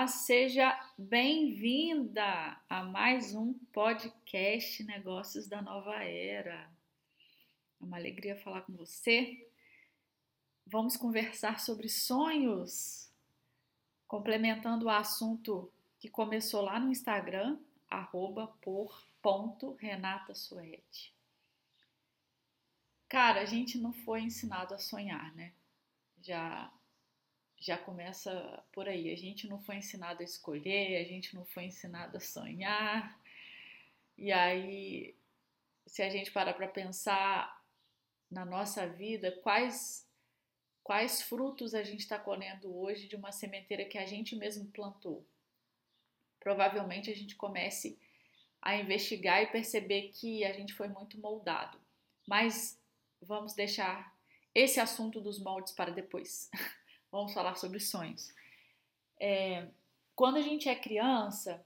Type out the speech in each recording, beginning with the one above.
Olá, seja bem-vinda a mais um podcast Negócios da Nova Era. É uma alegria falar com você. Vamos conversar sobre sonhos, complementando o assunto que começou lá no Instagram, arroba por ponto Renata Suete. Cara, a gente não foi ensinado a sonhar, né? Já já começa por aí. A gente não foi ensinado a escolher, a gente não foi ensinado a sonhar. E aí, se a gente parar para pensar na nossa vida, quais quais frutos a gente está colhendo hoje de uma sementeira que a gente mesmo plantou? Provavelmente a gente comece a investigar e perceber que a gente foi muito moldado. Mas vamos deixar esse assunto dos moldes para depois. Vamos falar sobre sonhos. É, quando a gente é criança,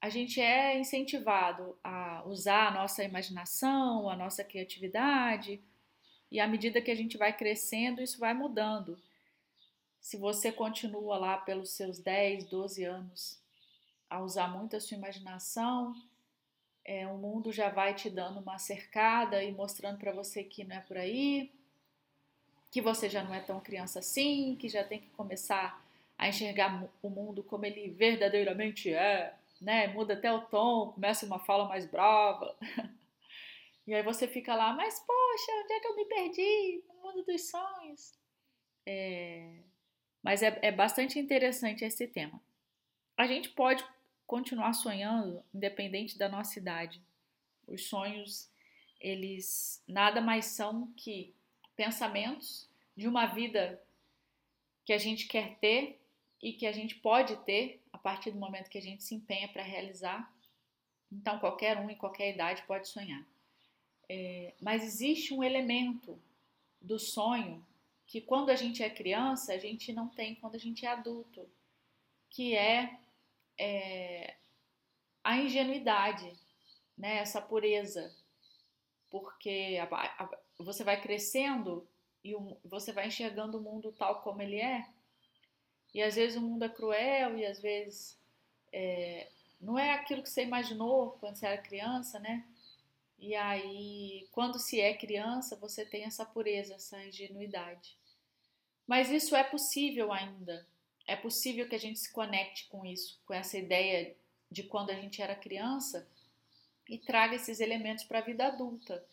a gente é incentivado a usar a nossa imaginação, a nossa criatividade, e à medida que a gente vai crescendo, isso vai mudando. Se você continua lá pelos seus 10, 12 anos a usar muito a sua imaginação, é, o mundo já vai te dando uma cercada e mostrando para você que não é por aí, que você já não é tão criança assim, que já tem que começar a enxergar o mundo como ele verdadeiramente é, né? Muda até o tom, começa uma fala mais brava. e aí você fica lá, mas poxa, onde é que eu me perdi? No mundo dos sonhos. É... Mas é, é bastante interessante esse tema. A gente pode continuar sonhando independente da nossa idade. Os sonhos, eles nada mais são que pensamentos de uma vida que a gente quer ter e que a gente pode ter a partir do momento que a gente se empenha para realizar. Então, qualquer um em qualquer idade pode sonhar. É, mas existe um elemento do sonho que, quando a gente é criança, a gente não tem quando a gente é adulto, que é, é a ingenuidade, né? essa pureza. Porque a, a, você vai crescendo e você vai enxergando o mundo tal como ele é. E às vezes o mundo é cruel e às vezes é, não é aquilo que você imaginou quando você era criança, né? E aí, quando se é criança, você tem essa pureza, essa ingenuidade. Mas isso é possível ainda. É possível que a gente se conecte com isso, com essa ideia de quando a gente era criança e traga esses elementos para a vida adulta.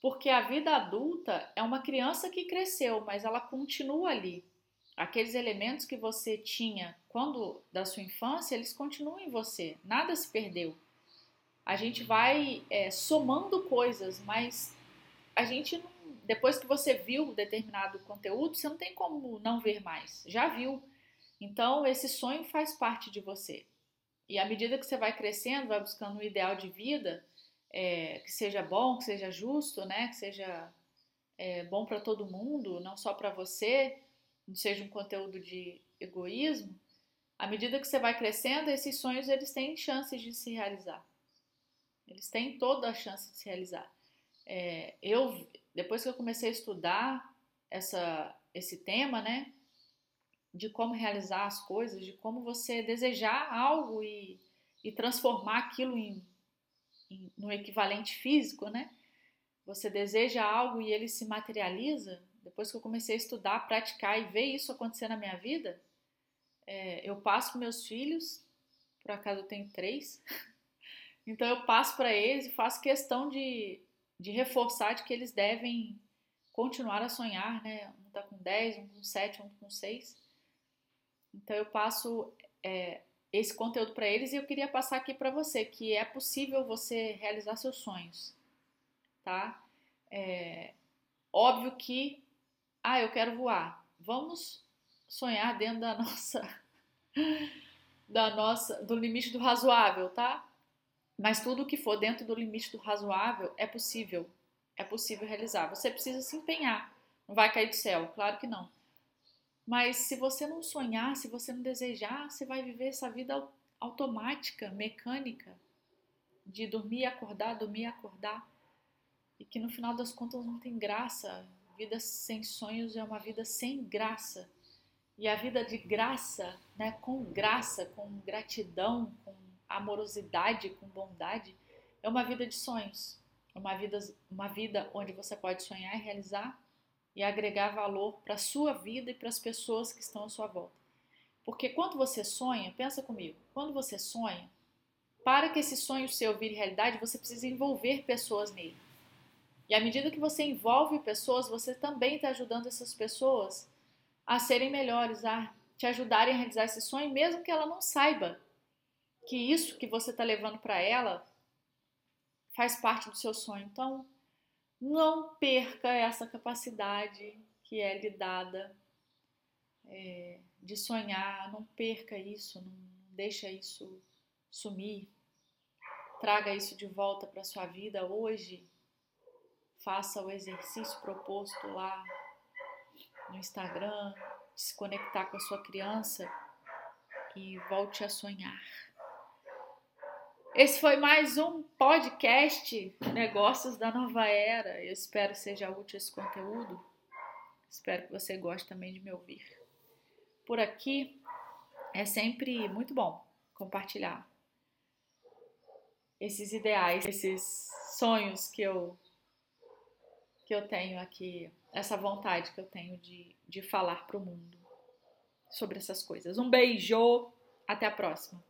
Porque a vida adulta é uma criança que cresceu, mas ela continua ali. Aqueles elementos que você tinha quando da sua infância, eles continuam em você. Nada se perdeu. A gente vai é, somando coisas, mas a gente depois que você viu determinado conteúdo, você não tem como não ver mais. Já viu. Então esse sonho faz parte de você. E à medida que você vai crescendo, vai buscando um ideal de vida, é, que seja bom, que seja justo, né? Que seja é, bom para todo mundo, não só para você, não seja um conteúdo de egoísmo. À medida que você vai crescendo, esses sonhos eles têm chances de se realizar. Eles têm toda a chance de se realizar. É, eu depois que eu comecei a estudar essa, esse tema, né, de como realizar as coisas, de como você desejar algo e, e transformar aquilo em no equivalente físico, né? Você deseja algo e ele se materializa. Depois que eu comecei a estudar, praticar e ver isso acontecer na minha vida, é, eu passo para meus filhos, por acaso eu tenho três, então eu passo para eles e faço questão de, de reforçar de que eles devem continuar a sonhar, né? Um está com 10, um com 7, um com 6. Então eu passo é, esse conteúdo para eles e eu queria passar aqui para você que é possível você realizar seus sonhos, tá? É, óbvio que, ah, eu quero voar. Vamos sonhar dentro da nossa, da nossa, do limite do razoável, tá? Mas tudo que for dentro do limite do razoável é possível, é possível realizar. Você precisa se empenhar. Não vai cair do céu, claro que não. Mas se você não sonhar, se você não desejar, você vai viver essa vida automática, mecânica, de dormir e acordar, dormir e acordar. E que no final das contas não tem graça. Vida sem sonhos é uma vida sem graça. E a vida de graça, né, com graça, com gratidão, com amorosidade, com bondade, é uma vida de sonhos. É uma vida, uma vida onde você pode sonhar e realizar e agregar valor para a sua vida e para as pessoas que estão à sua volta. Porque quando você sonha, pensa comigo, quando você sonha, para que esse sonho seu vire realidade, você precisa envolver pessoas nele. E à medida que você envolve pessoas, você também está ajudando essas pessoas a serem melhores, a te ajudarem a realizar esse sonho, mesmo que ela não saiba que isso que você está levando para ela faz parte do seu sonho. Então, não perca essa capacidade que é lhe dada é, de sonhar, não perca isso, não deixa isso sumir. Traga isso de volta para sua vida hoje. Faça o exercício proposto lá no Instagram, se conectar com a sua criança e volte a sonhar. Esse foi mais um podcast Negócios da Nova Era. Eu espero que seja útil esse conteúdo. Espero que você goste também de me ouvir. Por aqui é sempre muito bom compartilhar esses ideais, esses sonhos que eu que eu tenho aqui, essa vontade que eu tenho de, de falar para o mundo sobre essas coisas. Um beijo, até a próxima.